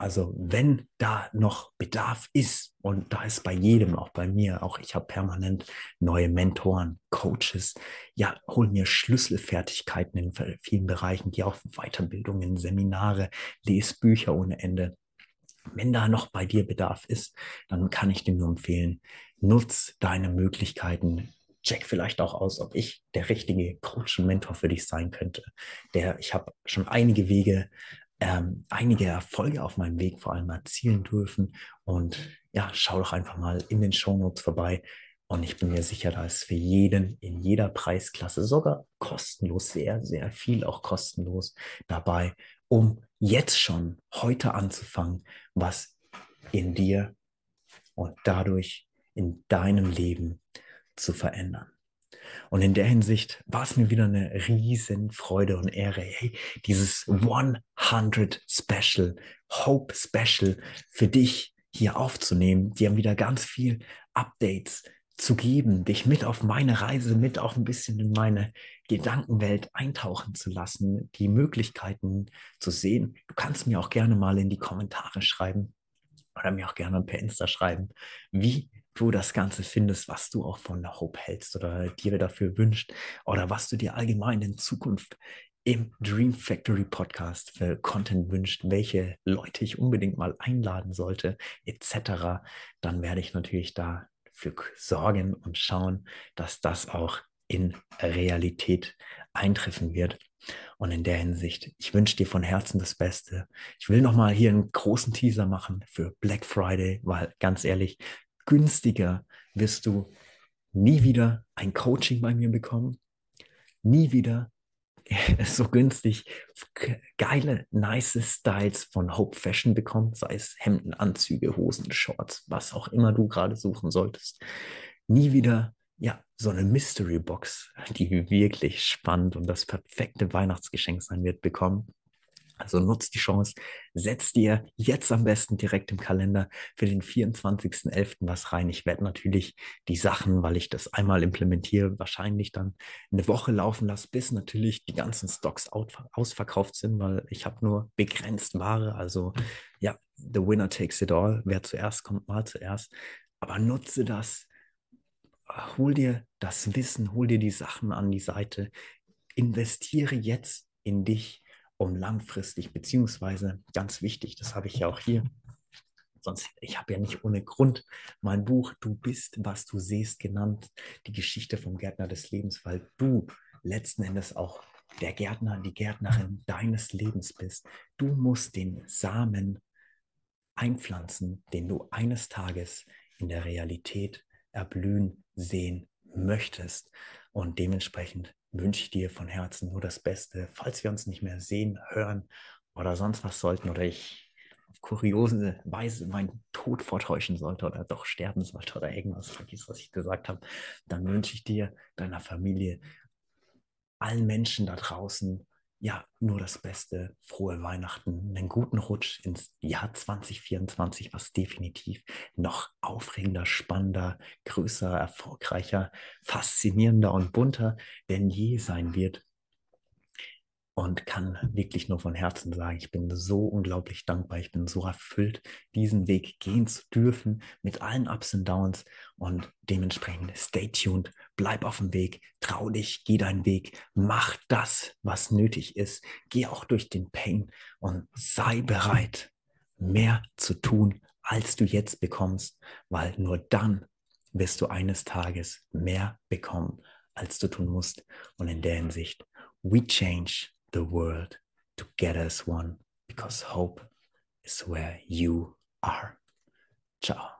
Also wenn da noch Bedarf ist, und da ist bei jedem, auch bei mir, auch ich habe permanent neue Mentoren, Coaches, ja, hol mir Schlüsselfertigkeiten in vielen Bereichen, die auch Weiterbildungen, Seminare, Lesbücher ohne Ende. Wenn da noch bei dir Bedarf ist, dann kann ich dir nur empfehlen, nutz deine Möglichkeiten, check vielleicht auch aus, ob ich der richtige Coach und Mentor für dich sein könnte. Der, ich habe schon einige Wege, ähm, einige Erfolge auf meinem Weg vor allem erzielen dürfen. Und ja, schau doch einfach mal in den Shownotes vorbei. Und ich bin mir sicher, da ist für jeden in jeder Preisklasse sogar kostenlos, sehr, sehr viel auch kostenlos dabei, um jetzt schon heute anzufangen, was in dir und dadurch in deinem Leben zu verändern. Und in der Hinsicht war es mir wieder eine riesen Freude und Ehre, hey, dieses 100 Special, Hope Special für dich hier aufzunehmen, dir wieder ganz viel Updates zu geben, dich mit auf meine Reise, mit auch ein bisschen in meine Gedankenwelt eintauchen zu lassen, die Möglichkeiten zu sehen. Du kannst mir auch gerne mal in die Kommentare schreiben oder mir auch gerne per Insta schreiben, wie du das Ganze findest, was du auch von der Hope hältst oder dir dafür wünscht oder was du dir allgemein in Zukunft im Dream Factory Podcast für Content wünscht, welche Leute ich unbedingt mal einladen sollte, etc., dann werde ich natürlich dafür sorgen und schauen, dass das auch in Realität eintreffen wird. Und in der Hinsicht, ich wünsche dir von Herzen das Beste. Ich will nochmal hier einen großen Teaser machen für Black Friday, weil ganz ehrlich, günstiger wirst du nie wieder ein Coaching bei mir bekommen, nie wieder *laughs* so günstig geile, nice Styles von Hope Fashion bekommen, sei es Hemden, Anzüge, Hosen, Shorts, was auch immer du gerade suchen solltest. Nie wieder, ja, so eine Mystery Box, die wirklich spannend und das perfekte Weihnachtsgeschenk sein wird, bekommen. Also nutzt die Chance, setzt dir jetzt am besten direkt im Kalender für den 24.11. was rein. Ich werde natürlich die Sachen, weil ich das einmal implementiere, wahrscheinlich dann eine Woche laufen lassen, bis natürlich die ganzen Stocks ausverkauft sind, weil ich habe nur begrenzt Ware. Also ja, the winner takes it all. Wer zuerst kommt, mal zuerst. Aber nutze das. Hol dir das Wissen, hol dir die Sachen an die Seite. Investiere jetzt in dich um langfristig, beziehungsweise ganz wichtig, das habe ich ja auch hier. Sonst, ich habe ja nicht ohne Grund mein Buch Du bist, was du siehst genannt, die Geschichte vom Gärtner des Lebens, weil du letzten Endes auch der Gärtner, die Gärtnerin deines Lebens bist. Du musst den Samen einpflanzen, den du eines Tages in der Realität erblühen sehen möchtest. Und dementsprechend wünsche ich dir von Herzen nur das Beste. Falls wir uns nicht mehr sehen, hören oder sonst was sollten oder ich auf kuriose Weise meinen Tod vortäuschen sollte oder doch sterben sollte oder irgendwas vergiss, was ich gesagt habe, dann wünsche ich dir, deiner Familie, allen Menschen da draußen ja, nur das Beste, frohe Weihnachten, einen guten Rutsch ins Jahr 2024, was definitiv noch aufregender, spannender, größer, erfolgreicher, faszinierender und bunter denn je sein wird. Und kann wirklich nur von Herzen sagen, ich bin so unglaublich dankbar, ich bin so erfüllt, diesen Weg gehen zu dürfen mit allen Ups und Downs. Und dementsprechend stay tuned, bleib auf dem Weg, trau dich, geh deinen Weg, mach das, was nötig ist, geh auch durch den Pain und sei bereit, mehr zu tun, als du jetzt bekommst, weil nur dann wirst du eines Tages mehr bekommen, als du tun musst. Und in der Hinsicht, we change the world together as one because hope is where you are. Ciao.